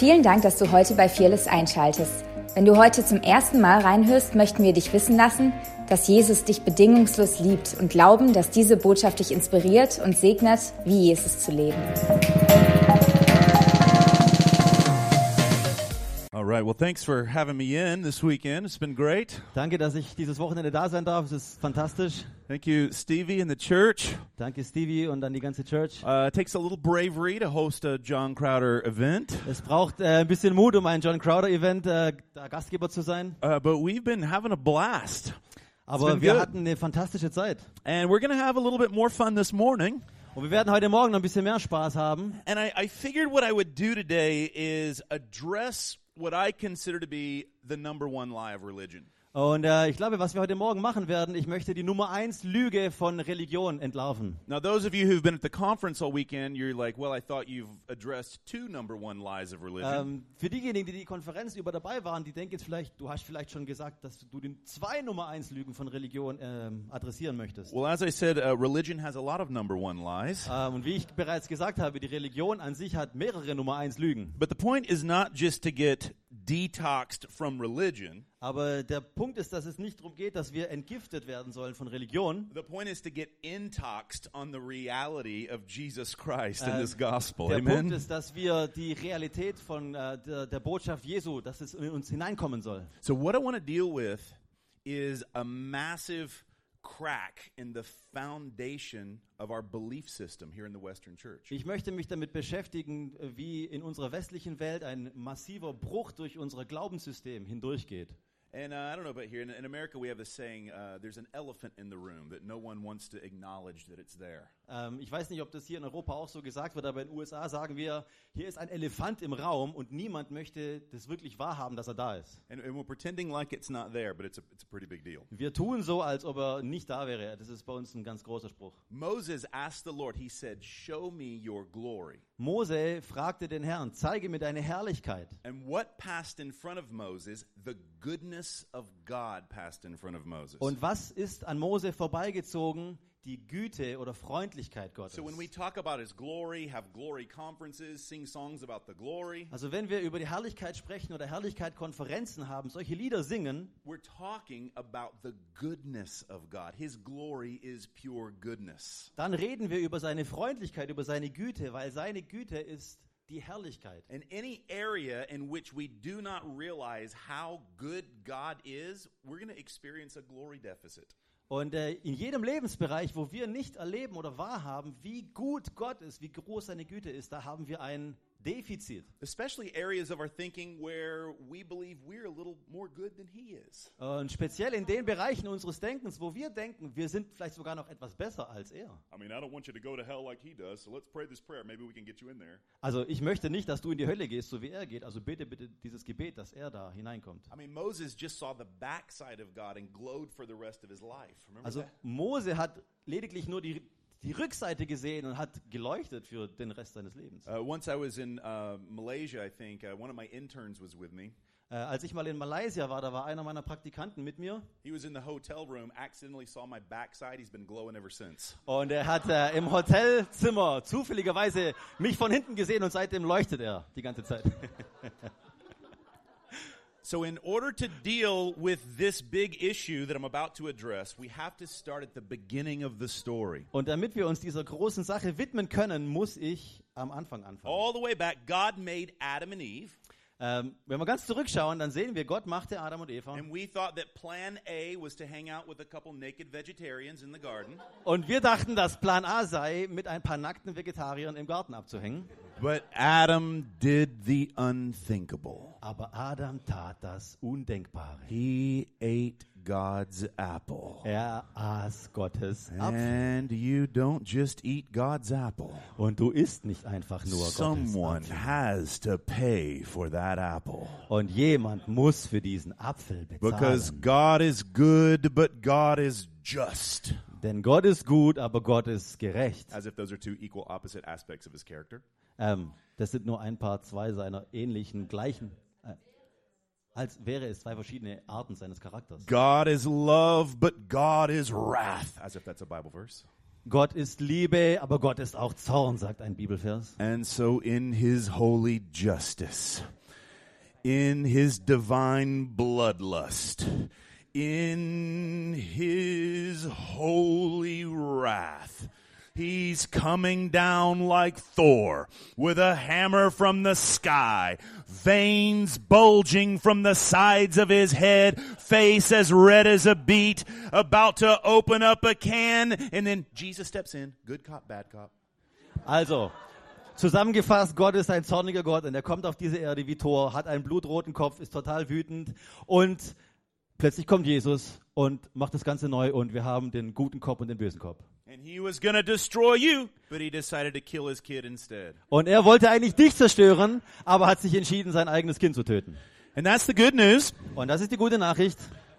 Vielen Dank, dass du heute bei Fearless einschaltest. Wenn du heute zum ersten Mal reinhörst, möchten wir dich wissen lassen, dass Jesus dich bedingungslos liebt und glauben, dass diese Botschaft dich inspiriert und segnet, wie Jesus zu leben. Right. Well, thanks for having me in this weekend. It's been great. Danke, dass ich dieses Wochenende da sein darf. Es ist fantastisch. Thank you, Stevie and the church. Danke Stevie und an die ganze Church. Uh, it takes a little bravery to host a John Crowder event, Es braucht äh, ein bisschen Mut, um ein John Crowder Event äh, Gastgeber zu sein. uh, but we've been having a blast. Aber wir good. hatten eine fantastische Zeit. And we're going to have a little bit more fun this morning. Und wir werden heute Morgen noch ein bisschen mehr Spaß haben. And I, I figured what I would do today is address what I consider to be the number one lie of religion. Und äh, ich glaube, was wir heute Morgen machen werden, ich möchte die Nummer eins Lüge von Religion entlarven. Now, those of you who've been at the conference all weekend, you're like, well, I thought you've addressed two number one lies of religion. Ähm, für diejenigen, die die Konferenz über dabei waren, die denken jetzt vielleicht, du hast vielleicht schon gesagt, dass du die zwei Nummer eins Lügen von Religion ähm, adressieren möchtest. well, as I said, uh, religion has a lot of number one lies. Ähm, und wie ich bereits gesagt habe, die Religion an sich hat mehrere Nummer eins Lügen. But the point is not just to get detoxed from religion. Aber der Punkt ist, dass es nicht darum geht, dass wir entgiftet werden sollen von Religion. The point is to get intoxed on the reality of Jesus Christ in Äh, this gospel. Der Punkt Amen. ist, dass wir die Realität von äh, der, der Botschaft Jesu, dass es in uns hineinkommen soll. So, what I want to deal with is a massive crack in the foundation of our belief system here in the Western Church. Ich möchte mich damit beschäftigen, äh, wie in unserer westlichen Welt ein massiver Bruch durch unser Glaubenssystem hindurchgeht. And uh, I don't know about here in, in America, we have this saying: uh, "There's an elephant in the room that no one wants to acknowledge that it's there." Ähm, ich weiß nicht, ob das hier in Europa auch so gesagt wird, aber in den USA sagen wir, hier ist ein Elefant im Raum und niemand möchte das wirklich wahrhaben, dass er da ist. And, and we're pretending like it's not there, but it's a, it's a pretty big deal. Wir tun so, als ob er nicht da wäre. Das ist bei uns ein ganz großer Spruch. Moses asked the Lord, he said, Show me your glory. Mose fragte den Herrn, zeige mir deine Herrlichkeit. And what passed in front of Moses? The goodness of God passed in front of Moses. Und was ist an Mose vorbeigezogen? Die Güte oder Freundlichkeit Gottes. So when we talk about his glory, have glory conferences, sing songs about the glory, Also wenn wir über die Herrlichkeit sprechen oder Herrlichkeit Konferenzen haben, solche Lieder singen, we're talking about the goodness of God. His glory is pure goodness. dann reden wir über seine Freundlichkeit, über seine Güte, weil seine Güte ist die Herrlichkeit. And any area in which we do not realize how good God is, we're going to experience a glory deficit. Und äh, in jedem Lebensbereich, wo wir nicht erleben oder wahrhaben, wie gut Gott ist, wie groß seine Güte ist, da haben wir ein Defizit. Especially areas of our thinking where we believe we're a little more good than He is. Und speziell in den Bereichen unseres Denkens, wo wir denken, wir sind vielleicht sogar noch etwas besser als er. I mean, I don't want you to go to hell like He does, so let's pray this prayer. Maybe we can get you in there. Also ich möchte nicht, dass du in die Hölle gehst, so wie er geht. Also bitte, bitte dieses Gebet, dass er da hineinkommt. I mean, Moses just saw the backside of God and glowed for the rest of his life. Remember Also that? Mose hat lediglich nur die, die Rückseite gesehen und hat geleuchtet für den Rest seines Lebens. Uh, once I was in uh, Malaysia, I think uh, one of my interns was with me. Äh, als ich mal in Malaysia war, da war einer meiner Praktikanten mit mir He was in the hotel room, accidentally saw my backside. He's been glowing ever since. und er hat äh, im Hotelzimmer zufälligerweise mich von hinten gesehen und seitdem leuchtet er die ganze Zeit. So, in order to deal with this big issue that I'm about to address, we have to start at the beginning of the story. Und damit wir uns dieser großen Sache widmen können, muss ich am Anfang anfangen. All the way back, God made Adam and Eve, Ähm, wenn wir ganz zurückschauen, dann sehen wir, Gott machte Adam und Eva. and we thought that plan A was to hang out with a couple naked vegetarians in the garden. Und wir dachten, dass Plan A sei, mit ein paar nackten Vegetariern im Garten abzuhängen. But Adam did the unthinkable. Aber Adam tat das Undenkbare. He ate God's apple. Er aß Gottes Apfel. And you don't just eat God's apple. Und du isst nicht einfach nur Gottes Someone Apfel. has to pay for that apple. Und jemand muss für diesen Apfel Because bezahlen. God is good, but God is just. Denn Gott ist gut, aber Gott ist gerecht. As if those are two equal opposite aspects of his character. Ähm, das sind nur ein paar, zwei seiner ähnlichen, gleichen, als wäre es zwei verschiedene Arten seines Charakters. God is love, but God is wrath. As if that's a Bible verse. Gott ist Liebe, aber Gott ist auch Zorn, sagt ein Bibelvers. And so, in his holy justice, in his divine bloodlust, in his holy wrath, he's coming down like Thor with a hammer from the sky, veins bulging from the sides of his head, face as red as a beet, about to open up a can, and then Jesus steps in. Good cop, bad cop. Also, zusammengefasst, Gott ist ein zorniger Gott und er kommt auf diese Erde wie Thor, hat einen blutroten Kopf, ist total wütend und plötzlich kommt Jesus und macht das Ganze neu und wir haben den guten Kopf und den bösen Kopf. And he was going to destroy you, but he decided to kill his kid instead. Und er wollte eigentlich dich zerstören, aber hat sich entschieden, sein eigenes Kind zu töten. And that's the good news, Und das ist die gute Nachricht,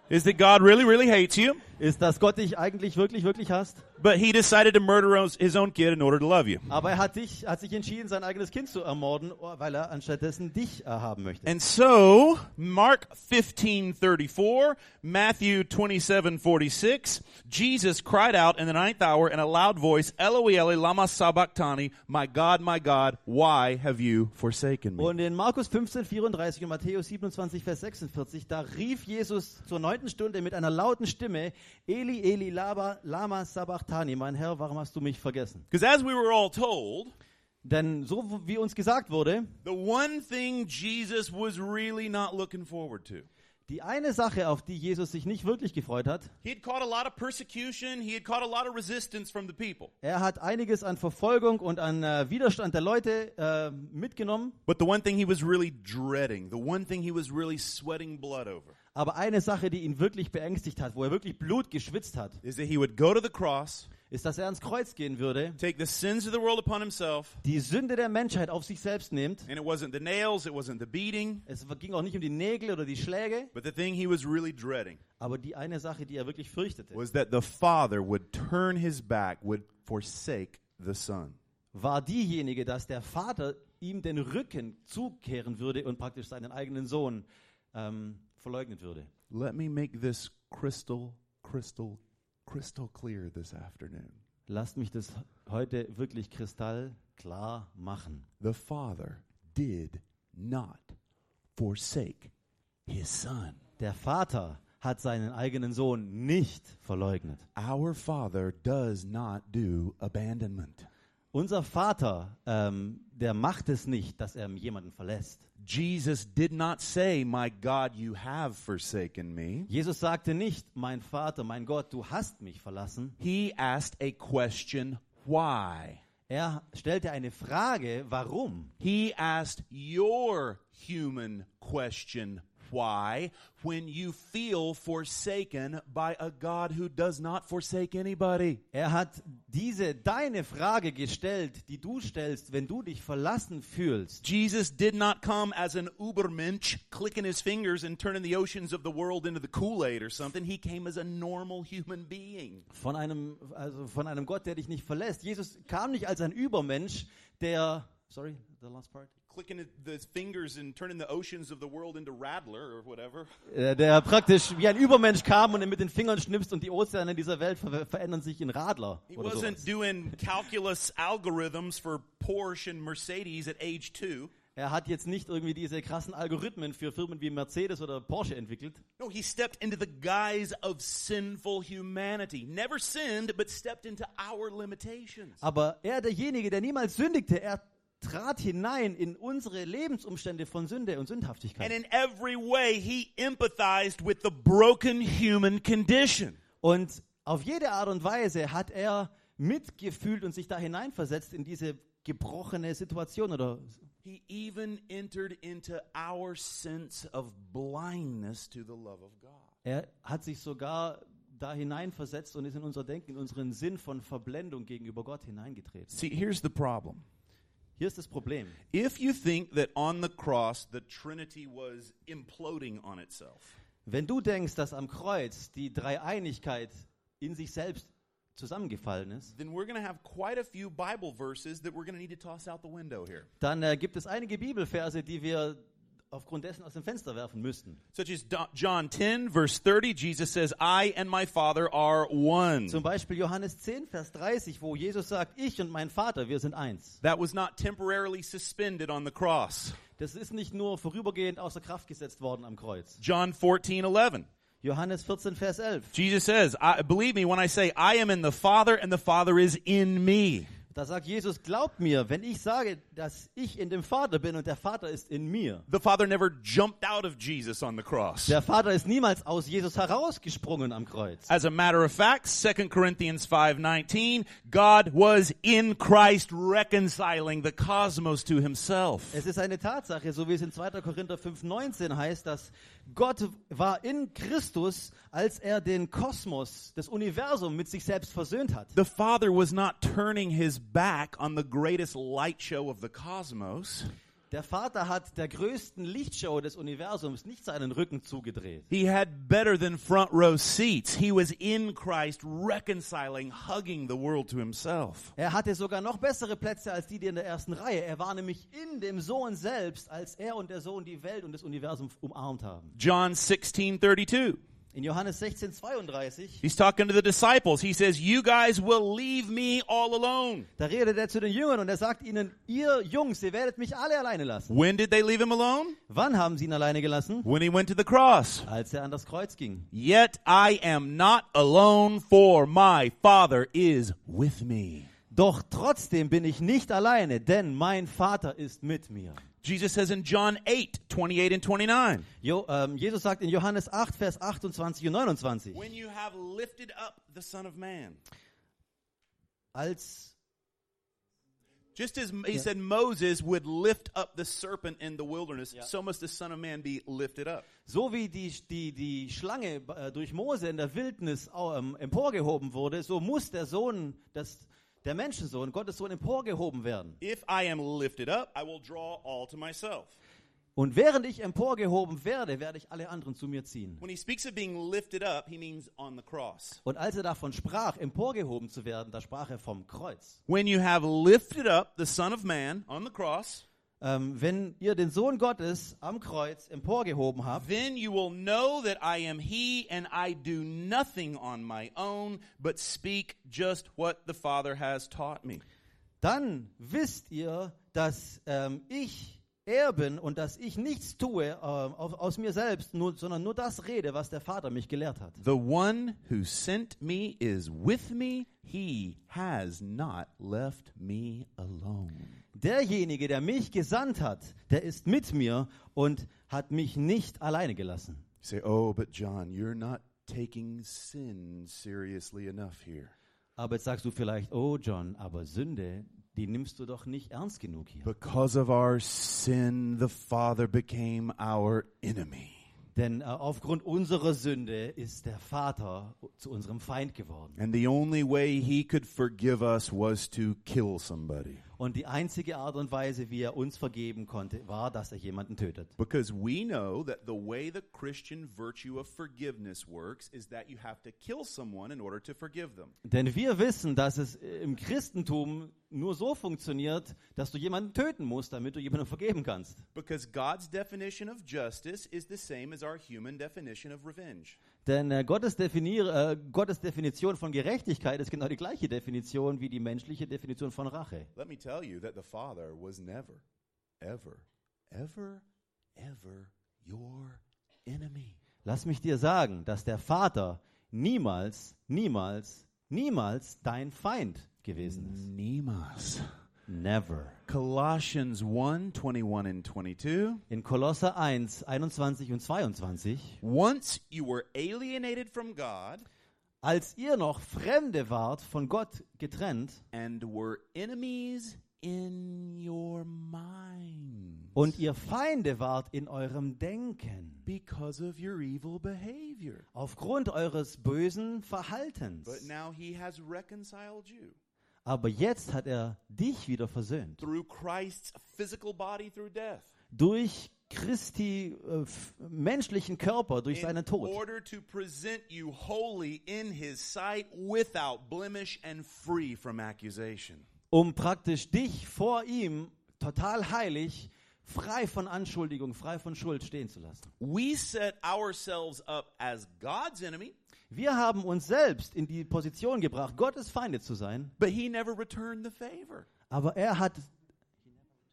is that God really, really hates you, ist, dass Gott dich eigentlich wirklich, wirklich hasst. but he decided to murder his- own kid in order to love you. Aber er hat, dich, hat sich entschieden, sein eigenes Kind zu ermorden, weil er anstattdessen dich haben möchte. And so, Mark 15:34, Matthew 27:46, Jesus cried out in the ninth hour in a loud voice, Eloi Eloi lama sabachthani, my God, my God, why have you forsaken me? Und in Markus 15, 34 und Matthäus 27, Vers 46, da rief Jesus zur neunten Stunde mit einer lauten Stimme, Eli, Eli, lama, lama sabachthani, mein Herr, warum hast du mich vergessen? Because as we were all told, Denn so wie uns gesagt wurde, the one thing Jesus was really not looking forward to die eine Sache, auf die Jesus sich nicht wirklich gefreut hat, He had caught a lot of persecution. He had caught a lot of resistance from the people. er hat einiges an Verfolgung und an äh, Widerstand der Leute äh, mitgenommen, But the one thing he was really dreading, the one thing he was really sweating blood over, aber eine Sache, die ihn wirklich beängstigt hat, wo er wirklich Blut geschwitzt hat, is that he would go to the cross, ist, dass er ans Kreuz gehen würde, take the sins of the world upon himself, die Sünde der Menschheit auf sich selbst nimmt. and it wasn't the nails, it wasn't the beating, Es ging auch nicht um die Nägel oder die Schläge, but the thing he was really dreading aber die eine Sache, die er wirklich fürchtete, was that the Father would turn his back, would forsake the Son. war diejenige, dass der Vater ihm den Rücken zukehren würde und praktisch seinen eigenen Sohn ähm, verleugnet würde. Let me make this crystal, crystal, crystal clear this afternoon. Lasst mich das heute wirklich kristallklar machen. The Father did not forsake his Son. Der Vater hat seinen eigenen Sohn nicht verleugnet. Our Father does not do abandonment. Unser Vater, ähm, der macht es nicht, dass er jemanden verlässt. Jesus did not say, My God, you have forsaken me. Jesus sagte nicht, mein Vater, mein Gott, du hast mich verlassen. He asked a question, Why? Er stellte eine Frage, warum? He asked your human question, Why? When you feel forsaken by a God who does not forsake anybody. Er hat diese deine Frage gestellt, die du stellst, wenn du dich verlassen fühlst. Jesus did not come as an Ubermensch, clicking his fingers and turning the oceans of the world into the Kool Aid or something. He came as a normal human being. Von einem, also von einem Gott, der dich nicht verlässt. Jesus kam nicht als ein Übermensch, der, sorry, the last part. Clicking the fingers and turning the oceans of the world into Rattler or whatever. Äh, Der praktisch wie ein Übermensch kam und mit den Fingern schnippst und die Ozeane dieser Welt ver verändern sich in Radler. He Oder wasn't sowas. doing calculus algorithms for Porsche and Mercedes at age two. Er hat jetzt nicht irgendwie diese krassen Algorithmen für Firmen wie Mercedes oder Porsche entwickelt. No, he stepped into the guise of sinful humanity. Never sinned, but stepped into our limitations. Aber er, derjenige, der niemals sündigte, er trat hinein in unsere Lebensumstände von Sünde und And Sündhaftigkeit. in every way, he empathized with the broken human condition. Und auf jede Art und Weise hat er mitgefühlt und sich da hineinversetzt in diese gebrochene Situation oder He even entered into our sense of blindness to the love of God. er hat sich sogar da hineinversetzt und ist in unser Denken, in unseren Sinn von Verblendung gegenüber Gott hineingetreten. See, here's the problem. Hier ist das Problem. If you think that on the cross the Trinity was imploding on itself, Wenn du denkst, dass am Kreuz die Dreieinigkeit in sich selbst zusammengefallen ist, then we're going to have quite a few Bible verses that we're going to need to toss out the window here. dann äh, gibt es einige Bibelverse, die wir aufgrund dessen aus dem Fenster werfen müssten. Such as John 10, verse 30, Jesus says, I and my Father are one. Zum Beispiel Johannes 10, Vers 30, wo Jesus sagt, ich und mein Vater, wir sind eins. That was not temporarily suspended on the cross. Das ist nicht nur vorübergehend außer Kraft gesetzt worden am Kreuz. John 14, 11. Johannes 14, Vers 11. Jesus says, I, Believe me when I say, I am in the Father and the Father is in me. Da sagt Jesus, glaubt mir, wenn ich sage, dass ich in dem Vater bin und der Vater ist in mir. The Father never jumped out of Jesus on the cross. Der Vater ist niemals aus Jesus herausgesprungen am Kreuz. As a matter of fact, 2 Corinthians 5:19, God was in Christ reconciling the cosmos to himself. Es ist eine Tatsache, so wie es in 2. Korinther 5,19 heißt, dass Gott war in Christus, als er den Kosmos, das Universum mit sich selbst versöhnt hat. The Father was not turning his back on the greatest light show of the cosmos. Der Vater hat der größten Lichtshow des Universums nicht seinen Rücken zugedreht. He had better than front row seats. He was in Christ reconciling, hugging the world to himself. Er hatte sogar noch bessere Plätze als die, die in der ersten Reihe. Er war nämlich in dem Sohn selbst, als er und der Sohn die Welt und das Universum umarmt haben. John 16:32. In Johannes 16, 32, He's talking to the disciples. He says, "You guys will leave me all alone." da redet er zu den Jüngern und er sagt ihnen, ihr Jungs, ihr werdet mich alle alleine lassen. When did they leave him alone? Wann haben sie ihn alleine gelassen? When he went to the cross. Als er an das Kreuz ging. Yet I am not alone, for my Father is with me. Doch trotzdem bin ich nicht alleine, denn mein Vater ist mit mir. Jesus says in John 8, 28 and 29, Jo, ähm, Jesus sagt in Johannes 8, Vers 28 und 29, When you have lifted up the Son of Man. als Just as he said Moses would lift up the serpent in the wilderness, so must the Son of Man be lifted up. So wie die, die, die Schlange äh, durch Mose in der Wildnis ähm, emporgehoben wurde, so muss der Sohn, das, der Menschensohn, Gottes Sohn emporgehoben werden. If I am lifted up, I will draw all to myself. Und während ich emporgehoben werde, werde ich alle anderen zu mir ziehen. When he speaks of being lifted up, he means on the cross. Und als er davon sprach, emporgehoben zu werden, da sprach er vom Kreuz. When you have lifted up the Son of Man on the cross, Ähm, wenn ihr den Sohn Gottes am Kreuz emporgehoben habt, then you will know that I am he and I do nothing on my own, but speak just what the Father has taught me. dann wisst ihr, dass ähm, ich er bin und dass ich nichts tue aus, aus mir selbst, nur, sondern nur das rede, was der Vater mich gelehrt hat. The one who sent me is with me. He has not left me alone. Derjenige, der mich gesandt hat, der ist mit mir und hat mich nicht alleine gelassen. You say, oh, but John, you're not taking sin seriously enough here. Aber jetzt sagst du vielleicht, oh John, aber Sünde, die nimmst du doch nicht ernst genug hier. Because of our sin, the Father became our enemy. Denn äh, aufgrund unserer Sünde ist der Vater zu unserem Feind geworden. And the only way he could forgive us was to kill somebody. Und die einzige Art und Weise, wie er uns vergeben konnte, war, dass er jemanden tötet. Because we know that the way the Christian virtue of forgiveness works is that you have to kill someone in order to forgive them. Denn wir wissen, dass es im Christentum nur so funktioniert, dass du jemanden töten musst, damit du jemandem vergeben kannst. Because God's definition of justice is the same as our human definition of revenge. Denn äh, Gottes, definier, äh, Gottes Definition von Gerechtigkeit ist genau die gleiche Definition wie die menschliche Definition von Rache. Let me tell you that the Father was never, ever, ever, ever your enemy. Lass mich dir sagen, dass der Vater niemals, niemals, niemals dein Feind gewesen ist. Niemals. Never. Colossians 1 21 and 22. In Kolosser 1, 21 und 22, Once you were alienated from God als ihr noch Fremde wart, von Gott getrennt and were enemies in your mind und ihr Feinde wart in eurem Denken, because of your evil behavior. aufgrund eures bösen Verhaltens. But now he has reconciled you Aber jetzt hat er dich wieder versöhnt. through Christ's physical body through death. Durch Christi äh, menschlichen Körper, durch seinen in Tod. order to present you holy in his sight without blemish and free from accusation. um praktisch dich vor ihm total heilig, frei von Anschuldigung, frei von Schuld stehen zu lassen. We set ourselves up as God's enemy, Wir haben uns selbst in die Position gebracht, Gottes Feinde zu sein, but He never returned the favor. aber er hat,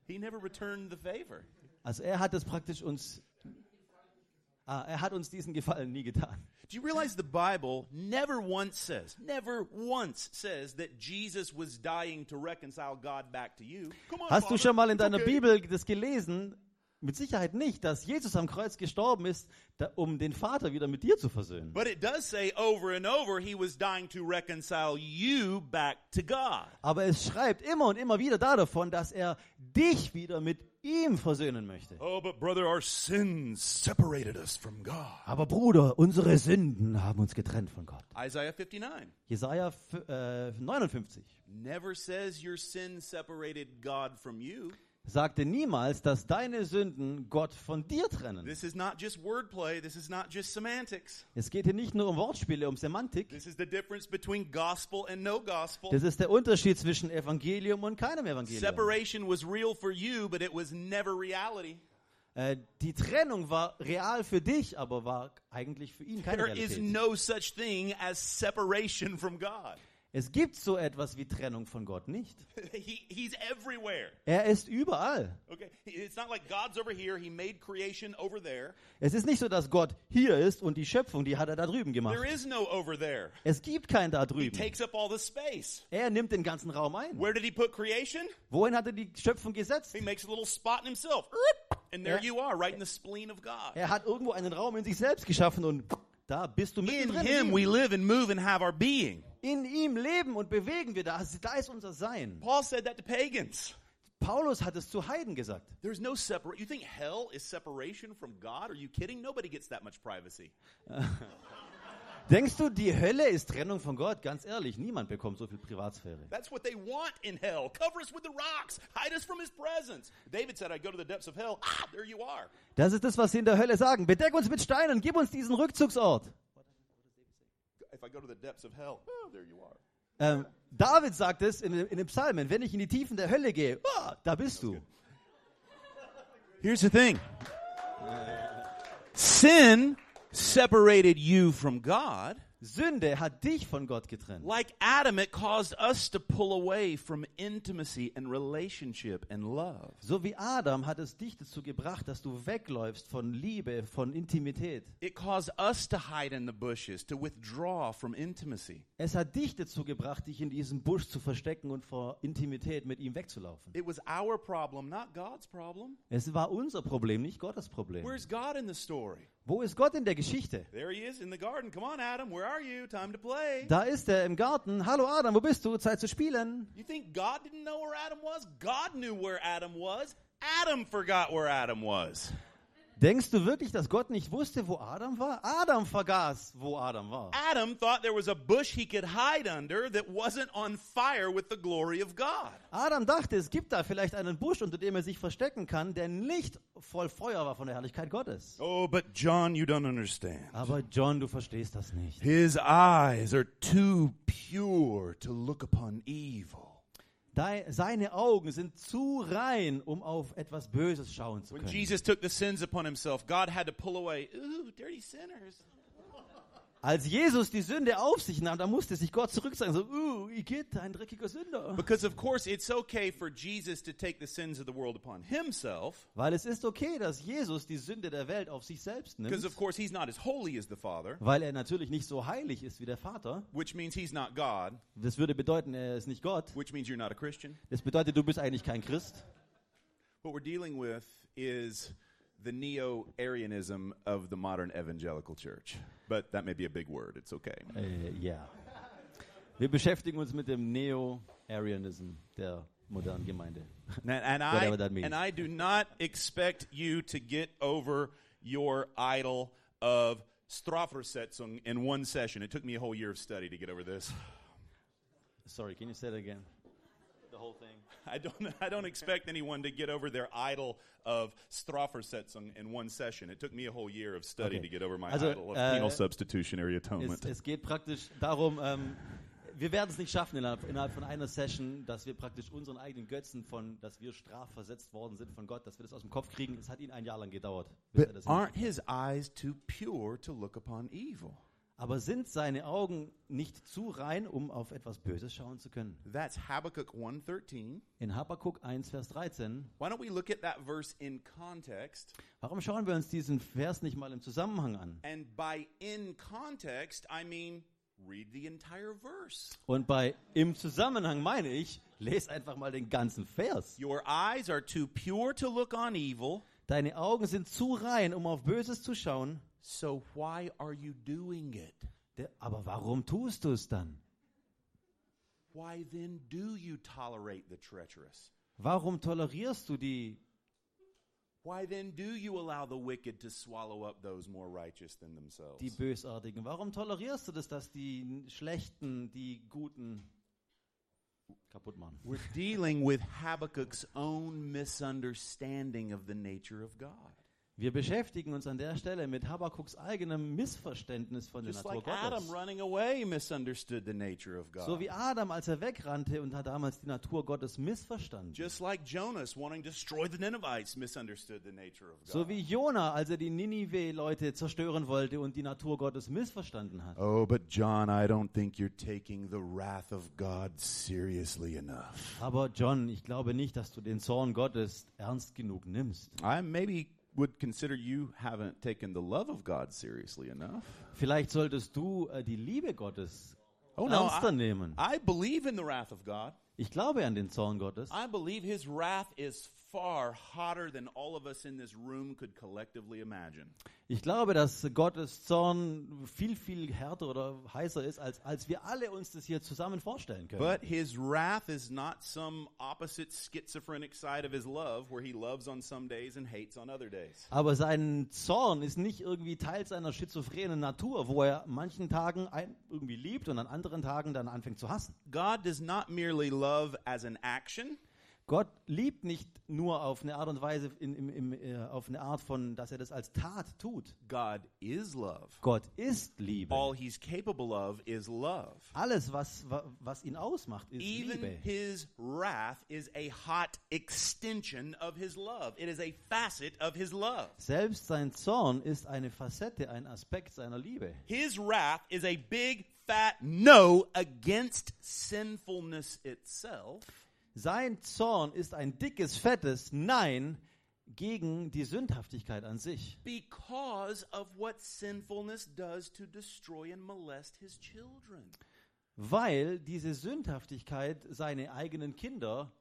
He never returned the favor. also er hat es praktisch uns, ah, er hat uns diesen Gefallen nie getan. Do you realize the Bible never once says, never once says that Jesus was dying to reconcile God back to you? Come on, Hast du schon mal in deiner okay. Bibel das gelesen? Mit Sicherheit nicht, dass Jesus am Kreuz gestorben ist, da, um den Vater wieder mit dir zu versöhnen. But it does say over and over he was dying to reconcile you back to God. Aber es schreibt immer und immer wieder da davon, dass er dich wieder mit ihm versöhnen möchte. Oh, but brother, our sins separated us from God. Aber Bruder, unsere Sünden haben uns getrennt von Gott. Isaiah 59 Jesaja äh, 59 never says your sin separated God from you. Sagte niemals, dass deine Sünden Gott von dir trennen. This is not just wordplay, this is not just semantics. Es geht hier nicht nur um Wortspiele, um Semantik. This is the difference between gospel and no gospel. Das ist der Unterschied zwischen Evangelium und keinem Evangelium. Separation was real for you, but it was never reality. Äh, die Trennung war real für dich, aber war eigentlich für ihn keine There is Realität. no such thing as separation from God. Es gibt so etwas wie Trennung von Gott nicht. he, he's everywhere. Er ist überall. Okay, it's not like God's over here. He made creation over there. Es ist nicht so, dass Gott hier ist und die Schöpfung, die hat er da drüben gemacht. There is no over there. Es gibt keinen da He drüben. takes up all the space. Er nimmt den ganzen Raum ein. Where did he put creation? Wohin hat er die Schöpfung gesetzt? He makes a little spot in himself. And there Yeah. you are, right in the spleen of God. Er hat irgendwo einen Raum in sich selbst geschaffen und da bist du In mittendrin. him In we ihm. live and move and have our being. In ihm leben und bewegen wir. Da, da ist unser Sein. Paul said that to pagans. Paulus hat es zu Heiden gesagt. There's no separate. You think hell is separation from God? Are you kidding? Nobody gets that much privacy. Denkst du, die Hölle ist Trennung von Gott? Ganz ehrlich, niemand bekommt so viel Privatsphäre. That's what they want in hell. Cover us with the rocks. Hide us from his presence. David said, I go to the depths of hell. Ah, there you are. Das ist das, was sie in der Hölle sagen. Bedeck uns mit Steinen, gib uns diesen Rückzugsort. If I go to the depths of hell, oh, there you are. Ähm, David sagt es in, in den Psalmen, wenn ich in die Tiefen der Hölle gehe, ah, da bist du. Here's the thing sin separated you from God. Sünde hat dich von Gott getrennt. Like Adam, it caused us to pull away from intimacy and relationship and love. So wie Adam hat es dich dazu gebracht, dass du wegläufst von Liebe, von Intimität. It caused us to hide in the bushes, to withdraw from intimacy. Es hat dich dazu gebracht, dich in diesem Busch zu verstecken und vor Intimität mit ihm wegzulaufen. It was our problem, not God's problem. Es war unser Problem, nicht Gottes Problem. Where's God in the story? Wo ist Gott in der Geschichte? Da ist er im Garten. Hallo Adam, wo bist du? Zeit zu spielen. You think God didn't know where Adam was? God knew where Adam was. Adam forgot where Adam was. Denkst du wirklich, dass Gott nicht wusste, wo Adam war? Adam vergaß, wo Adam war. Adam thought there was a bush he could hide under that wasn't on fire with the glory of God. Adam dachte, es gibt da vielleicht einen Busch, unter dem er sich verstecken kann, der nicht voll Feuer war von der Herrlichkeit Gottes. Oh, but John, you don't understand. Aber John, du verstehst das nicht. His eyes are too pure to look upon evil. Seine Augen sind zu rein, um auf etwas Böses schauen zu When können. Jesus took the sins upon himself, God had to pull away, ooh, dirty sinners. Als Jesus die Sünde auf sich nahm, da musste sich Gott zurück sagen, so, uh, Igitt, ein dreckiger Sünder. Because, of course, it's okay for Jesus to take the sins of the world upon himself. Weil es ist okay, dass Jesus die Sünde der Welt auf sich selbst Because, nimmt. of course, he's not as holy as the Father, Weil er natürlich nicht so heilig ist wie der Vater. which means he's not God, Das würde bedeuten, er ist nicht Gott. which means you're not a Christian. Das bedeutet, du bist eigentlich kein Christ. What we're dealing with is the neo Arianism of the modern evangelical church. But that may be a big word. It's okay. Uh, äh, ja. Wir beschäftigen uns mit dem Neo-Arianism der modernen Gemeinde. And, and Whatever I, that means. and I do not expect you to get over your idol of Strafversetzung in one session. It took me a whole year of study to get over this. Sorry, can you say that again? The whole thing. I don't, I don't expect anyone to get over their idol of Strafversetzung in one session. It took me a whole year of study Okay. to get over my Also, idol of äh, penal substitutionary atonement. Es, es geht praktisch darum, ähm, wir werden es nicht schaffen innerhalb, innerhalb von einer Session, dass wir praktisch unseren eigenen Götzen von, dass wir strafversetzt worden sind von Gott, dass wir das aus dem Kopf kriegen. Es hat ihn ein Jahr lang gedauert. Bis er But das aren't his eyes too pure to look upon evil? Aber sind seine Augen nicht zu rein, um auf etwas Böses schauen zu können? That's Habakkuk 1:13. In Habakkuk 1, Vers 13. Why don't we look at that verse in context? Warum schauen wir uns diesen Vers nicht mal im Zusammenhang an? And by in context, I mean read the entire verse. Und bei im Zusammenhang meine ich, lese einfach mal den ganzen Vers. Your eyes are too pure to look on evil, Deine Augen sind zu rein, um auf Böses zu schauen. So why are you doing it? Aber warum tust du es dann? Why then do you tolerate the treacherous? Warum tolerierst du die? Why then do you allow the wicked to swallow up those more righteous than themselves? die Bösartigen? Warum tolerierst du das, dass die Schlechten die Guten kaputt machen? We're dealing with Habakkuk's own misunderstanding of the nature of God. Wir beschäftigen uns an der Stelle mit Habakkuks eigenem Missverständnis von der Just Natur like Adam Gottes. running away misunderstood the nature of God. So wie Adam, als er wegrannte und hat damals die Natur Gottes missverstanden. Just like Jonas wanting to destroy the Ninevites misunderstood the nature of God. So wie Jona, als er die Ninive-Leute zerstören wollte und die Natur Gottes missverstanden hat. Oh, but John, I don't think you're taking the wrath of God seriously enough. Aber John, ich glaube nicht, dass du den Zorn Gottes ernst genug nimmst. I maybe would consider you haven't taken the love of God seriously enough. Vielleicht solltest du äh, die Liebe Gottes Oh no, ernster I, nehmen. I believe in the wrath of God. Ich glaube an den Zorn Gottes. I believe his wrath is far hotter than all of us in this room could collectively imagine. Ich glaube, dass Gottes Zorn viel, viel härter oder heißer ist, als, als wir alle uns das hier zusammen vorstellen können. But his wrath is not some opposite schizophrenic side of his love where he loves on some days and hates on other days. Aber sein Zorn ist nicht irgendwie Teil seiner schizophrenen Natur, wo er an manchen Tagen ein, irgendwie liebt und an anderen Tagen dann anfängt zu hassen. God does not merely love as an action, Gott liebt nicht nur auf eine Art und Weise, in, im, im, äh, auf eine Art von, dass er das als Tat tut. God is love. Gott ist Liebe. All he's capable of is love. Alles, was, wa- was ihn ausmacht, ist Even Liebe. his wrath is a hot extension of his love. It is a facet of his love. Selbst sein Zorn ist eine Facette, ein Aspekt seiner Liebe. His wrath is a big fat no against sinfulness itself. Sein Zorn ist ein dickes, fettes Nein gegen die Sündhaftigkeit an sich. because of what sinfulness does to destroy and molest his children. Weil diese Sündhaftigkeit seine eigenen Kinder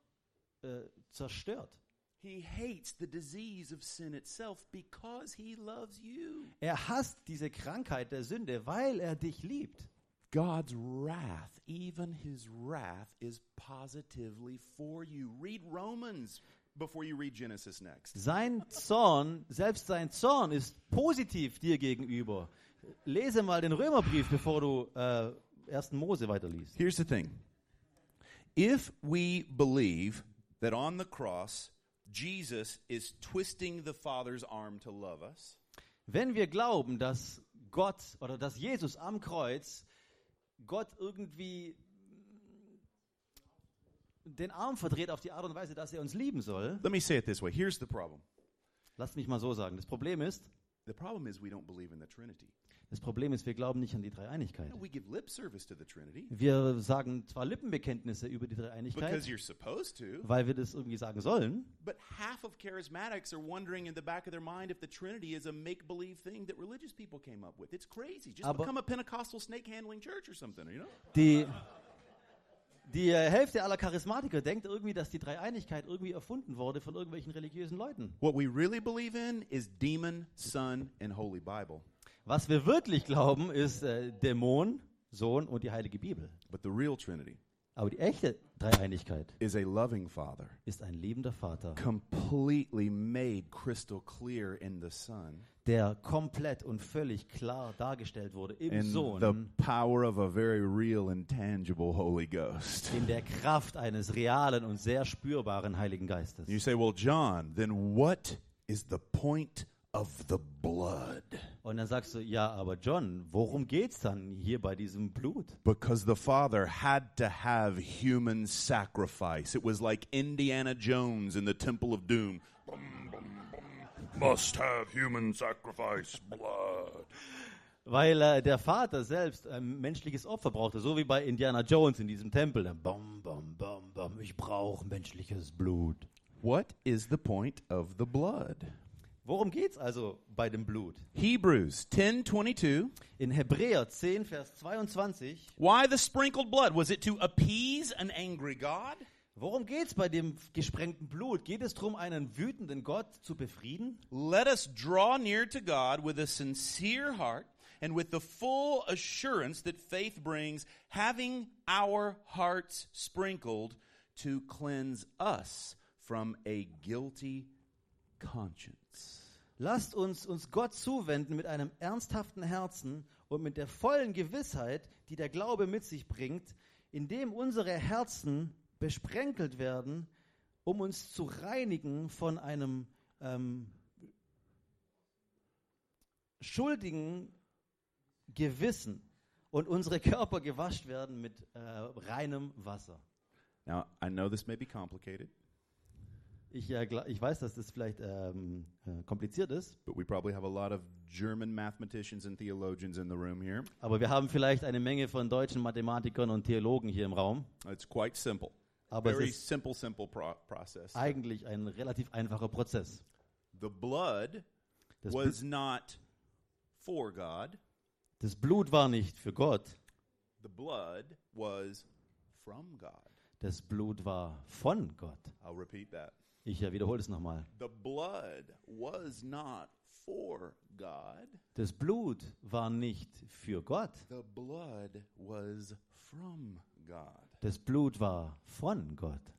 äh, zerstört. He hates the disease of sin itself because he loves you. Er hasst diese Krankheit der Sünde, weil er dich liebt. God's wrath, even his wrath, is positively for you. Read Romans before you read Genesis next. Sein Zorn, selbst sein Zorn ist positiv dir gegenüber. Lese mal den Römerbrief, bevor du äh, 1. Mose weiterliest. Here's the thing if we believe that on the cross, Jesus is twisting the Father's arm to love us, Wenn wir glauben, dass Gott oder dass Jesus am Kreuz Gott irgendwie den Arm verdreht auf die Art und Weise, dass er uns lieben soll, let me say it this way here's the problem. lasst mich mal so sagen. Das Problem ist, The problem is we don't believe in the Trinity. Das Problem ist, wir glauben nicht an die Dreieinigkeit. We give lip service to the Trinity Wir sagen zwar Lippenbekenntnisse über die Dreieinigkeit, because you're supposed to, weil wir das irgendwie sagen sollen, but half of charismatics are wondering in the back of their mind if the Trinity is a make believe thing that religious people came up with. It's crazy. Just Aber- become a Pentecostal snake handling church or something, you know? die, die Hälfte aller Charismatiker denkt irgendwie, dass die Dreieinigkeit irgendwie erfunden wurde von irgendwelchen religiösen Leuten. What we really believe in is demon, son, and holy Bible. Was wir wirklich glauben, ist äh, Dämon, Sohn und die heilige Bibel. But the real Trinity Aber die echte Dreieinigkeit is a loving Father, ist ein liebender Vater, completely made crystal clear in the Son, der komplett und völlig klar dargestellt wurde im in the Sohn, power of a very real and tangible Holy Ghost. in der Kraft eines realen und sehr spürbaren Heiligen Geistes. You say, well, John, then what is the point of the blood? Und dann sagst du, ja, aber John, worum geht's dann hier bei diesem Blut? Because the Father had to have human sacrifice. It was like Indiana Jones in the Temple of Doom. Bum, bum, bum. Must have human sacrifice, blood. Weil äh, der Vater selbst ein menschliches Opfer brauchte, so wie bei Indiana Jones in diesem Tempel. Dann bam, bam, bam, bam, ich brauche menschliches Blut. What is the point of the blood? Worum geht's also bei dem Blut? Hebrews 10:22 In Hebräer 10, Vers 22, Why the sprinkled blood? Was it to appease an angry God? worum geht's bei dem gesprengten Blut? Geht es darum, einen wütenden Gott zu befrieden? Let us draw near to God with a sincere heart and with the full assurance that faith brings, having our hearts sprinkled to cleanse us from a guilty conscience. Lasst uns uns Gott zuwenden mit einem ernsthaften Herzen und mit der vollen Gewissheit, die der Glaube mit sich bringt, indem unsere Herzen besprenkelt werden, um uns zu reinigen von einem ähm, schuldigen Gewissen und unsere Körper gewascht werden mit äh, reinem Wasser. Now, I know this may be complicated, Ich, äh, ich weiß, dass das vielleicht ähm, äh, kompliziert ist, but we probably have a lot of German mathematicians and theologians in the room here. aber wir haben vielleicht eine Menge von deutschen Mathematikern und Theologen hier im Raum. It's quite simple. Aber es Very ist simple, simple pro- process. eigentlich ein relativ einfacher Prozess. The blood Das, was Bl not for God. das Blut war nicht für Gott, The blood was from God. das Blut war von Gott. I'll repeat that. Ich wiederhole es nochmal. The blood was not for God. Das Blut war nicht für Gott, The blood was from God. das Blut war von Gott.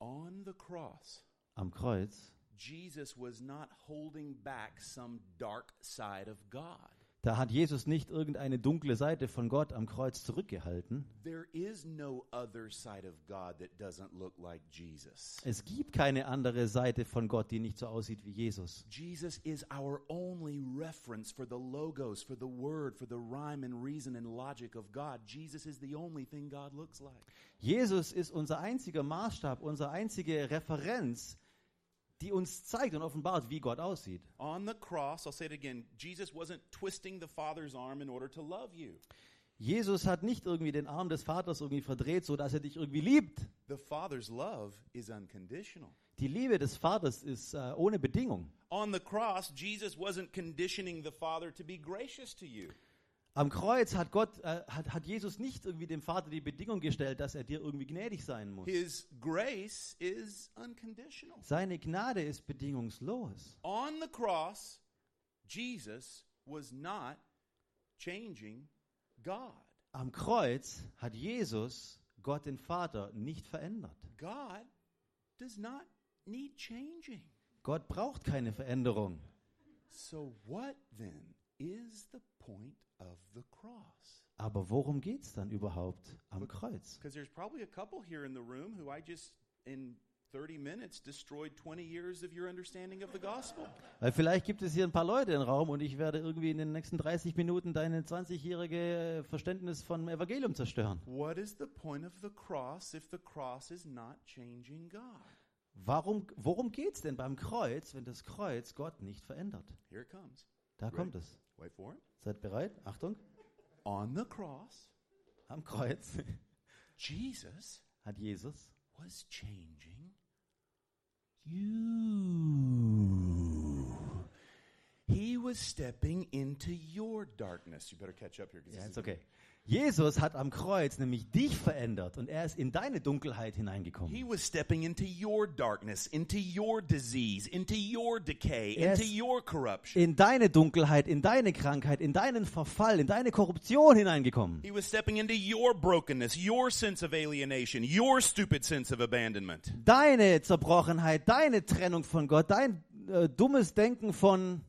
On the cross, Am Kreuz, Jesus was not holding back some dark side of God. Da hat Jesus nicht irgendeine dunkle Seite von Gott am Kreuz zurückgehalten. No like Jesus. Es gibt keine andere Seite von Gott, die nicht so aussieht wie Jesus. Jesus is our only reference for the logos, for the word, for the rhyme and reason and logic of God. Jesus is the only thing God looks like. Jesus ist unser einziger Maßstab, unsere einzige Referenz, die uns zeigt und offenbart, wie Gott aussieht. On the cross, I'll say it again, Jesus wasn't twisting the Father's arm in order to love you. Jesus hat nicht irgendwie den Arm des Vaters irgendwie verdreht, so dass er dich irgendwie liebt. The Father's love is unconditional. Die Liebe des Vaters ist äh, ohne Bedingung. On the cross, Jesus wasn't conditioning the Father to be gracious to you. Am Kreuz hat Gott, äh, hat, hat Jesus nicht irgendwie dem Vater die Bedingung gestellt, dass er dir irgendwie gnädig sein muss. His grace is unconditional. Seine Gnade ist bedingungslos. On the cross, Jesus was not changing God. Am Kreuz hat Jesus Gott den Vater nicht verändert. God does not need changing. Gott braucht keine Veränderung. So, what then is the point? Aber worum geht es dann überhaupt am Kreuz? Because there's probably a couple here in the room who I just, in 30 minutes, destroyed 20 years of your understanding of the gospel. Weil vielleicht gibt es hier ein paar Leute im Raum und ich werde irgendwie in den nächsten 30 Minuten deine 20-jährige Verständnis vom Evangelium zerstören. What is the point of the cross if the cross is not changing God? Warum, worum geht es denn beim Kreuz, wenn das Kreuz Gott nicht verändert? Here it comes. Da kommt es. Wait for it. Seid bereit? Achtung. On the cross, Am Kreuz Jesus hat Jesus was changing you. He was stepping into your darkness. You better catch up here. Ist is- okay. Jesus hat am Kreuz nämlich dich verändert und er ist in deine Dunkelheit hineingekommen. He was stepping into your darkness, into your disease, into your decay, Er into your corruption. in deine Dunkelheit, in deine Krankheit, in deinen Verfall, in deine Korruption hineingekommen. He was stepping into your brokenness, your sense of alienation, your stupid sense of abandonment. Deine Zerbrochenheit, deine Trennung von Gott, dein äh, dummes Denken von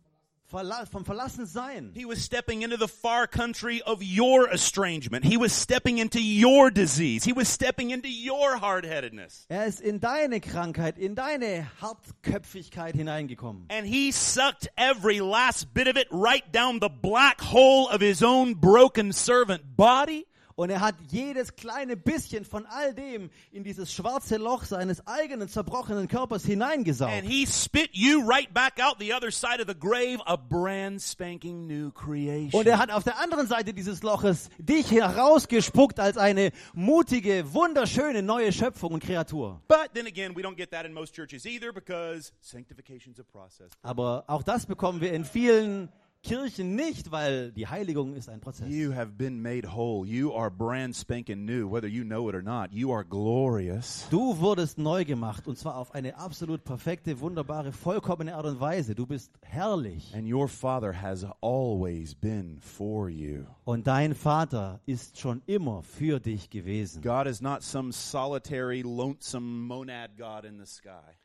Verla vom Verlassensein. He was stepping into the far country of your estrangement. He was stepping into your disease. He was stepping into your hard headedness. Er ist in deine Krankheit, in deine Hartköpfigkeit hineingekommen. And he sucked every last bit of it right down the black hole of his own broken servant body. Und er hat jedes kleine bisschen von all dem in dieses schwarze Loch seines eigenen zerbrochenen Körpers And hineingesaugt. he spit you right back out the other side of the grave, a brand spanking new creation. Und er hat auf der anderen Seite dieses Loches dich herausgespuckt als eine mutige, wunderschöne neue Schöpfung und Kreatur. But then again, we don't get that in most churches either because sanctification's a process. Aber auch das bekommen wir in vielen Kirchen nicht, weil die Heiligung ist ein Prozess. You have been made whole. You are brand spanking new, whether you know it or not. You are glorious. Du wurdest neu gemacht und zwar auf eine absolut perfekte, wunderbare, vollkommene Art und Weise. Du bist herrlich. And your Father has always been for you. Und dein Vater ist schon immer für dich gewesen. God is not some solitary, lonesome monad God in the sky.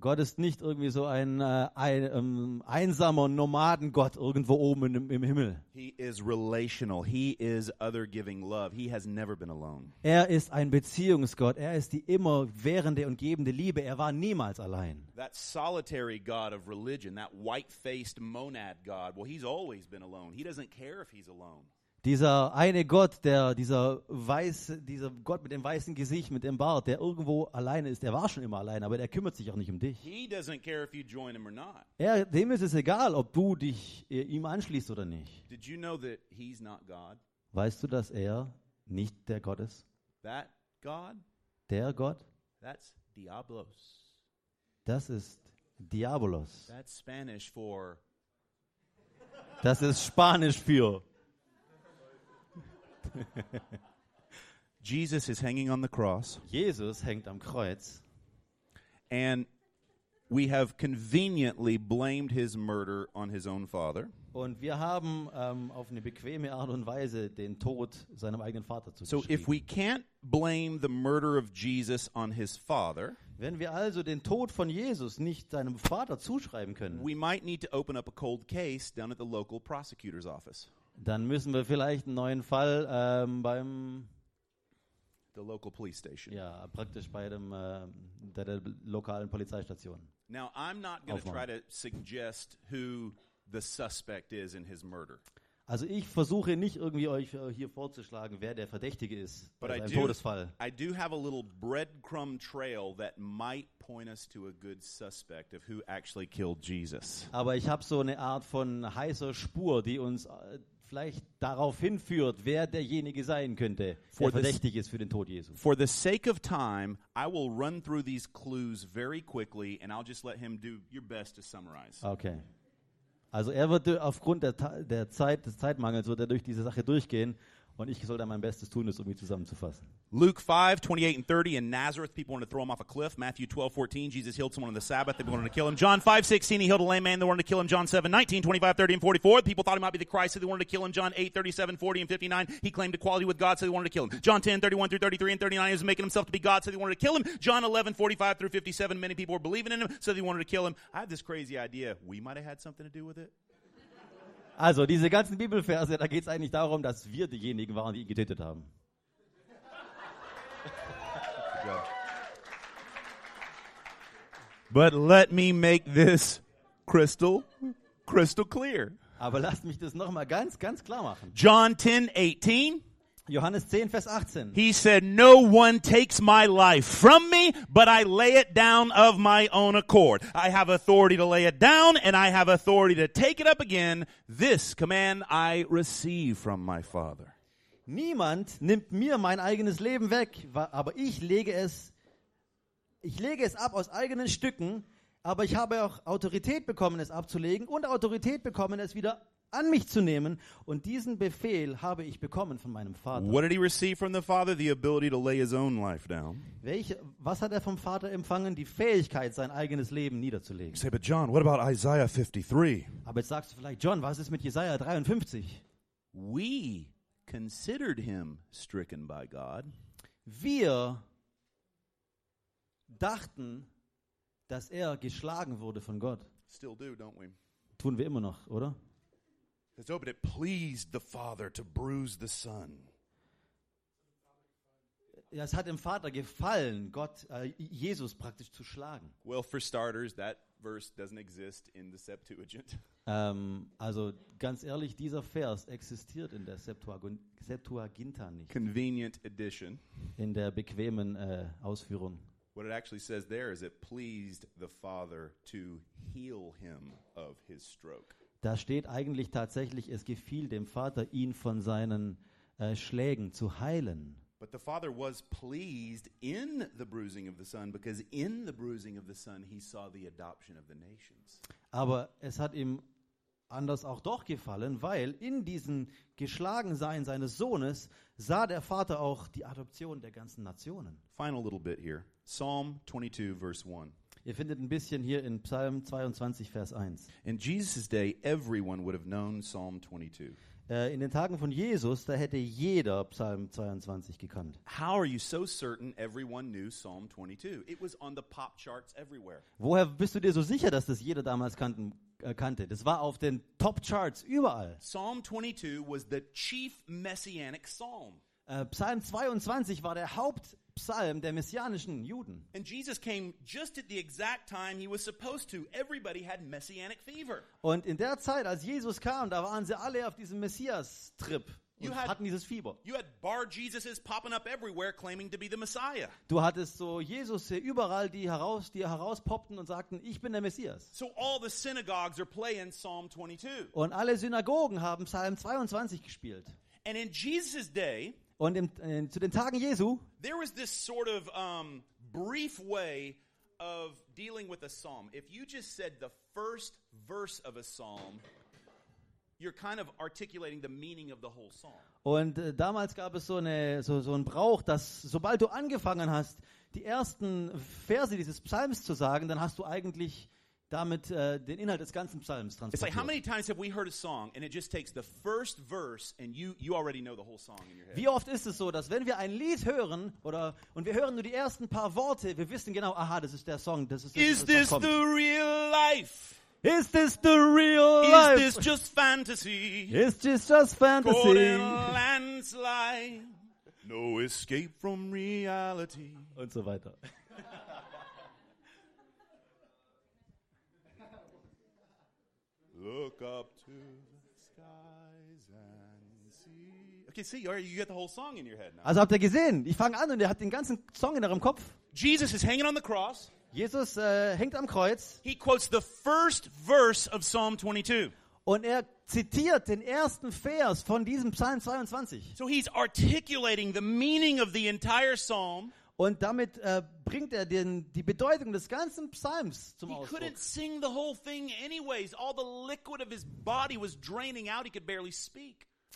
Gott ist nicht irgendwie so ein, äh, ein ähm, einsamer Nomadengott irgendwo oben im, im Himmel. He is relational. He is other giving love. He has never been alone. Er ist ein Beziehungsgott. Er ist die immer währende und gebende Liebe. Er war niemals allein. That solitary God of religion, that white faced monad God, well, he's always been alone. He doesn't care if he's alone. Dieser eine Gott, der, dieser weiße, dieser Gott mit dem weißen Gesicht, mit dem Bart, der irgendwo alleine ist, der war schon immer allein, aber der kümmert sich auch nicht um dich. He doesn't care if you join him or not. Er, dem ist es egal, ob du dich äh, ihm anschließt oder nicht. Did you know that he's not God? Weißt du, dass er nicht der Gott ist? That God, Der Gott, that's Diablos. das ist Diabolos. That's Spanish for Das ist Spanisch für. Jesus is hanging on the cross, Jesus hängt am Kreuz. And we have conveniently blamed his murder on his own father. und wir haben ähm, auf eine bequeme Art und Weise den Tod seinem eigenen Vater So if we can't blame the murder of Jesus on his father, Wenn wir also den Tod von Jesus nicht seinem Vater zuschreiben können, we might need to open up a cold case down at the local prosecutor's office, dann müssen wir vielleicht einen neuen Fall ähm, beim, the local police station. ja, praktisch bei dem, äh, der, der lokalen Polizeistation. Now, I'm not going to try to suggest who the suspect is in his murder, Also ich versuche nicht irgendwie euch äh, hier vorzuschlagen, wer der Verdächtige ist but bei do, Todesfall. I do have a little breadcrumb trail that might point us to a good suspect of who actually killed Jesus. Aber ich habe so eine Art von heißer Spur, die uns äh, vielleicht darauf hinführt, wer derjenige sein könnte, For der verdächtig ist für den Tod Jesu. For the sake of time, I will run through these clues very quickly, and I'll just let him do your best to summarize. Okay. Also er wird aufgrund der, der Zeit, des Zeitmangels wird er durch diese Sache durchgehen und ich soll dann mein Bestes tun, das irgendwie zusammenzufassen. Luke 5, 28 and 30 in Nazareth, people wanted to throw him off a cliff. Matthew 12, 14, Jesus healed someone on the Sabbath. They wanted to kill him. John 5, 16, he healed a lame man. They wanted to kill him. John 7, 19, 25, 30, and 44. People thought he might be the Christ, so they wanted to kill him. John 8, 37, 40, and 59, he claimed equality with God, so they wanted to kill him. John 10, 31 through 33 and 39, he was making himself to be God, so they wanted to kill him. John 11, 45 through 57, many people were believing in him, so they wanted to kill him. I have this crazy idea. We might have had something to do with it. Also diese ganzen Bibelverse, da geht es eigentlich darum, dass wir diejenigen waren, die ihn getötet haben. But let me make this crystal, crystal clear. Aber lasst mich das nochmal ganz, ganz klar machen. John 10, 18. Johannes 10, Vers 18. He said, No one takes my life from me, but I lay it down of my own accord. I have authority to lay it down, and I have authority to take it up again. This command I receive from my Father. Niemand nimmt mir mein eigenes Leben weg, aber ich lege es, ich lege es ab aus eigenen Stücken, aber ich habe auch Autorität bekommen, es abzulegen und Autorität bekommen, es wieder an mich zu nehmen. Und diesen Befehl habe ich bekommen von meinem Vater. What did he receive from the Father? The ability to lay his own life down. Welche, was hat er vom Vater empfangen? Die Fähigkeit, sein eigenes Leben niederzulegen. say, but John, what about Isaiah 53? Aber jetzt sagst du vielleicht, John, was ist mit Jesaja 53? We considered him stricken by God, Wir dachten, dass er geschlagen wurde von Gott. still do, don't we? Tun wir immer noch, oder? It's oh, but it pleased the Father to bruise the Son. Ja, es hat dem Vater gefallen, Gott, äh, Jesus praktisch zu schlagen. Well, for starters, that verse doesn't exist in the Septuagint. Ähm, also ganz ehrlich, dieser Vers existiert in der Septuagun- Septuaginta nicht, Convenient edition. in der bequemen äh, Ausführung. What it actually says there is it pleased the Father to heal him of his stroke. Da steht eigentlich tatsächlich, es gefiel dem Vater, ihn von seinen äh, Schlägen zu heilen. But the Father was pleased in the bruising of the Son because in the bruising of the Son he saw the adoption of the nations. Aber es hat ihm anders auch doch gefallen, weil in diesem Geschlagensein seines Sohnes sah der Vater auch die Adoption der ganzen Nationen. Final little bit here Psalm 22, verse 1. Ihr findet ein bisschen hier in Psalm 22, Vers 1. In Jesus' day, everyone would have known Psalm 22. Äh, in den Tagen von Jesus, da hätte jeder Psalm 22 gekannt. How are you so certain everyone knew Psalm 22? It was on the pop charts everywhere. Woher bist du dir so sicher, dass das jeder damals kannten, äh, kannte? Das war auf den Top-Charts überall. Psalm 22 was the chief messianic psalm. Äh, Psalm 22 war der Hauptpsalm der messianischen Juden. And Jesus came just at the exact time he was supposed to. Everybody had messianic fever. Und in der Zeit, als Jesus kam, da waren sie alle auf diesem Messias-Trip You und had- hatten dieses Fieber. You had bar Jesuses popping up everywhere claiming to be the Messiah. Du hattest so Jesus hier überall, die heraus, die herauspoppten und sagten, ich bin der Messias. So all the synagogues are playing Psalm 22. Und alle Synagogen haben Psalm 22 gespielt. And in Jesus' day, Und im, äh, zu den Tagen Jesu, there was this sort of um, brief way of dealing with a psalm. If you just said the first verse of a psalm, you're kind of articulating the meaning of the whole psalm. Und äh, damals gab es so, eine, so, so einen Brauch, dass sobald du angefangen hast, die ersten Verse dieses Psalms zu sagen, dann hast du eigentlich damit äh, den Inhalt des ganzen Psalms It's like how transportiert. many times have we heard a song and it just takes the first verse and you you already know the whole song in your head. Wie oft ist es so, dass wenn wir ein Lied hören oder und wir hören nur die ersten paar Worte, wir wissen genau, aha, das ist der Song, das ist das, Is was this kommt. the real life? Is this the real Is life? this just fantasy? Is this just Caught in fantasy? a landslide. No escape from reality. Und so weiter. Look up to the skies and see. Okay, see, you get the whole song in your head now. Also habt ihr gesehen, ich fange an und er hat den ganzen Song in eurem Kopf. Jesus is hanging on the cross. Jesus äh, hängt am Kreuz He quotes the first verse of Psalm 22. und er zitiert den ersten Vers von diesem Psalm 22. So he's articulating the meaning of the entire psalm. Und damit äh, bringt er den, die Bedeutung des ganzen Psalms zum Ausdruck.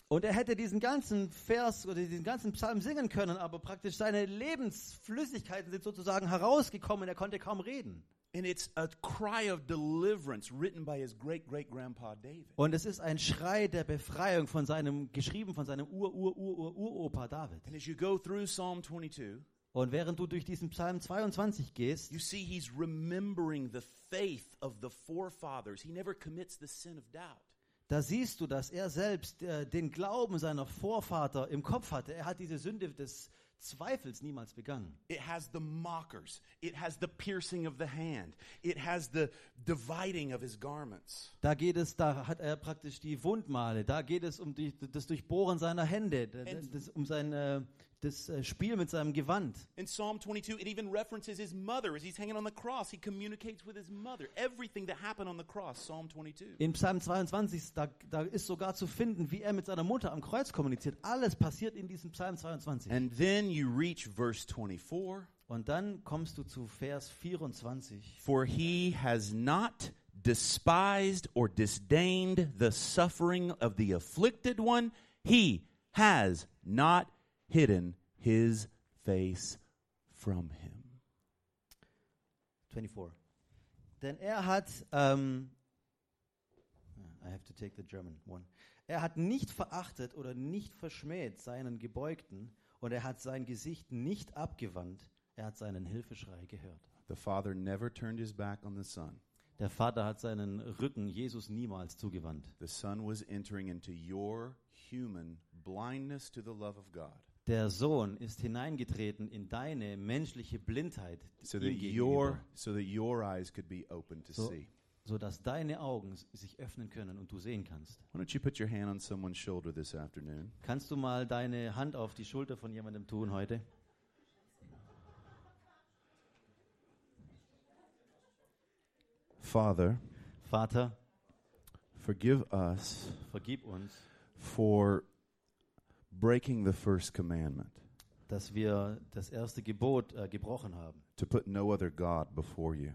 Und er hätte diesen ganzen Vers oder diesen ganzen Psalm singen können, aber praktisch seine Lebensflüssigkeiten sind sozusagen herausgekommen. Er konnte kaum reden. And it's a cry of deliverance written by his great great grandpa David. Und es ist ein Schrei der Befreiung von seinem, geschrieben von seinem Ur-Ur-Ur-Ur-Uropa David. And as you go through Psalm 22, Und während du durch diesen Psalm 22 gehst, you see he's remembering the faith of the forefathers. He never commits the sin of doubt. da siehst du, dass er selbst äh, den Glauben seiner Vorvater im Kopf hatte. Er hat diese Sünde des Zweifels niemals begangen. It has the mockers. It has the piercing of the hand. It has the dividing of his garments. Da geht es, da hat er praktisch die Wundmale, da geht es um die, das Durchbohren seiner Hände, das, um sein äh, das äh, Spiel mit seinem Gewand. In Psalm 22, it even references his mother as he's hanging on the cross. He communicates with his mother. Everything that happened on the cross, Psalm 22. In Psalm 22, da, da ist sogar zu finden, wie er mit seiner Mutter am Kreuz kommuniziert. Alles passiert in diesem Psalm 22. And then you reach verse 24. Und dann kommst du zu Vers 24. For he has not despised or disdained the suffering of the afflicted one. He has not hidden his face from him. 24. Denn er hat, ähm, I have to take the German one. Er hat nicht verachtet oder nicht verschmäht seinen Gebeugten und er hat sein Gesicht nicht abgewandt. Er hat seinen Hilfeschrei gehört. The Father never turned his back on the Son. Der Vater hat seinen Rücken Jesus niemals zugewandt. The Son was entering into your human blindness to the love of God Der Sohn ist hineingetreten in deine menschliche Blindheit so that your so that your eyes could be open to so, see. so dass deine Augen sich öffnen können und du sehen kannst. Why don't you put your hand on someone's shoulder this afternoon? Kannst du mal deine Hand auf die Schulter von jemandem tun heute? Father, Vater, forgive us vergib uns, for breaking the first commandment dass wir das erste Gebot äh, gebrochen haben, to put no other God before you.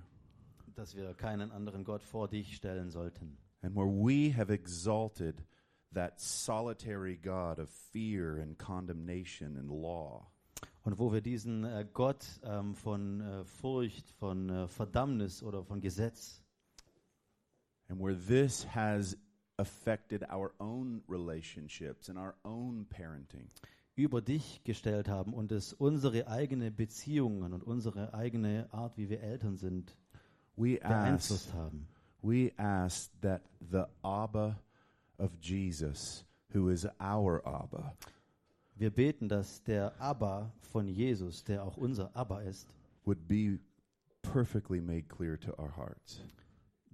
dass wir keinen anderen Gott vor dich stellen sollten. And where we have exalted that solitary God of fear and condemnation and law, Und wo wir diesen äh, Gott ähm, von äh, Furcht, von äh, Verdammnis oder von Gesetz and where this has affected our own relationships and our own parenting, über dich gestellt haben und es unsere eigene Beziehungen und unsere eigene Art, wie wir Eltern sind, we ask, beeinflusst haben. we ask that the Abba of Jesus, who is our Abba, Wir beten, dass der Abba von Jesus, der auch unser Abba ist, would be perfectly made clear to our hearts.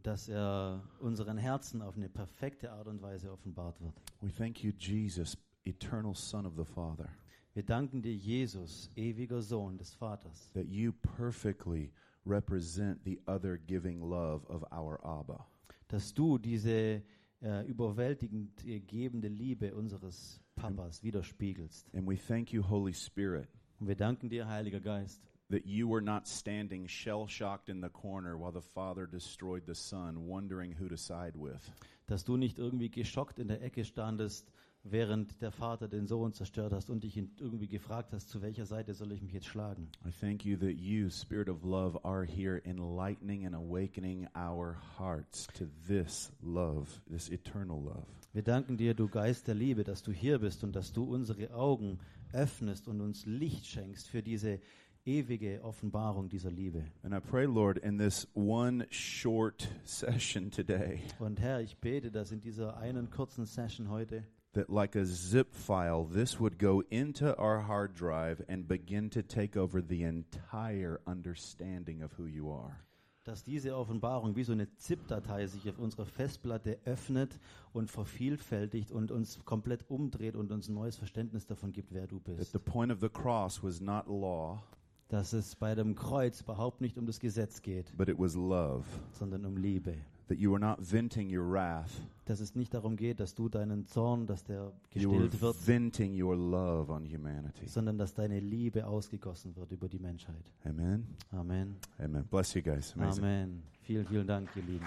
Dass er unseren Herzen auf eine perfekte Art und Weise offenbart wird. We thank you, Jesus, eternal Son of the Father, Wir danken dir, Jesus, ewiger Sohn des Vaters, that you perfectly represent the other giving love of our Abba. dass du diese äh, überwältigend äh, gebende Liebe unseres Papas widerspiegelst. And we thank you, Holy Spirit, Und wir danken dir, Heiliger Geist, that you were not standing shell shocked in the corner while the Father destroyed the Son, wondering who to side with. dass du nicht irgendwie geschockt in der Ecke standest, während der Vater den Sohn zerstört hast und dich irgendwie gefragt hast, zu welcher Seite soll ich mich jetzt schlagen. I thank you that you, Spirit of love, are here enlightening and awakening our hearts to this love, this eternal love. Wir danken dir, du Geist der Liebe, dass du hier bist und dass du unsere Augen öffnest und uns Licht schenkst für diese ewige Offenbarung dieser Liebe. And I pray, Lord, in this one short session today, Und Herr, ich bete, dass in dieser einen kurzen Session heute, that like a zip file, this would go into our hard drive and begin to take over the entire understanding of who you are. dass diese Offenbarung wie so eine ZIP-Datei sich auf unserer Festplatte öffnet und vervielfältigt und uns komplett umdreht und uns ein neues Verständnis davon gibt, wer du That bist. the point of the cross was not law, Dass es bei dem Kreuz überhaupt nicht um das Gesetz geht, but it was love. sondern um Liebe. That you were not venting your wrath, Dass es nicht darum geht, dass du deinen Zorn, dass der you were gestillt wird, venting your love on humanity. sondern dass deine Liebe ausgegossen wird über die Menschheit. Amen. Amen. Amen. Bless you guys. Amazing. Amen. Vielen, vielen Dank, ihr Lieben.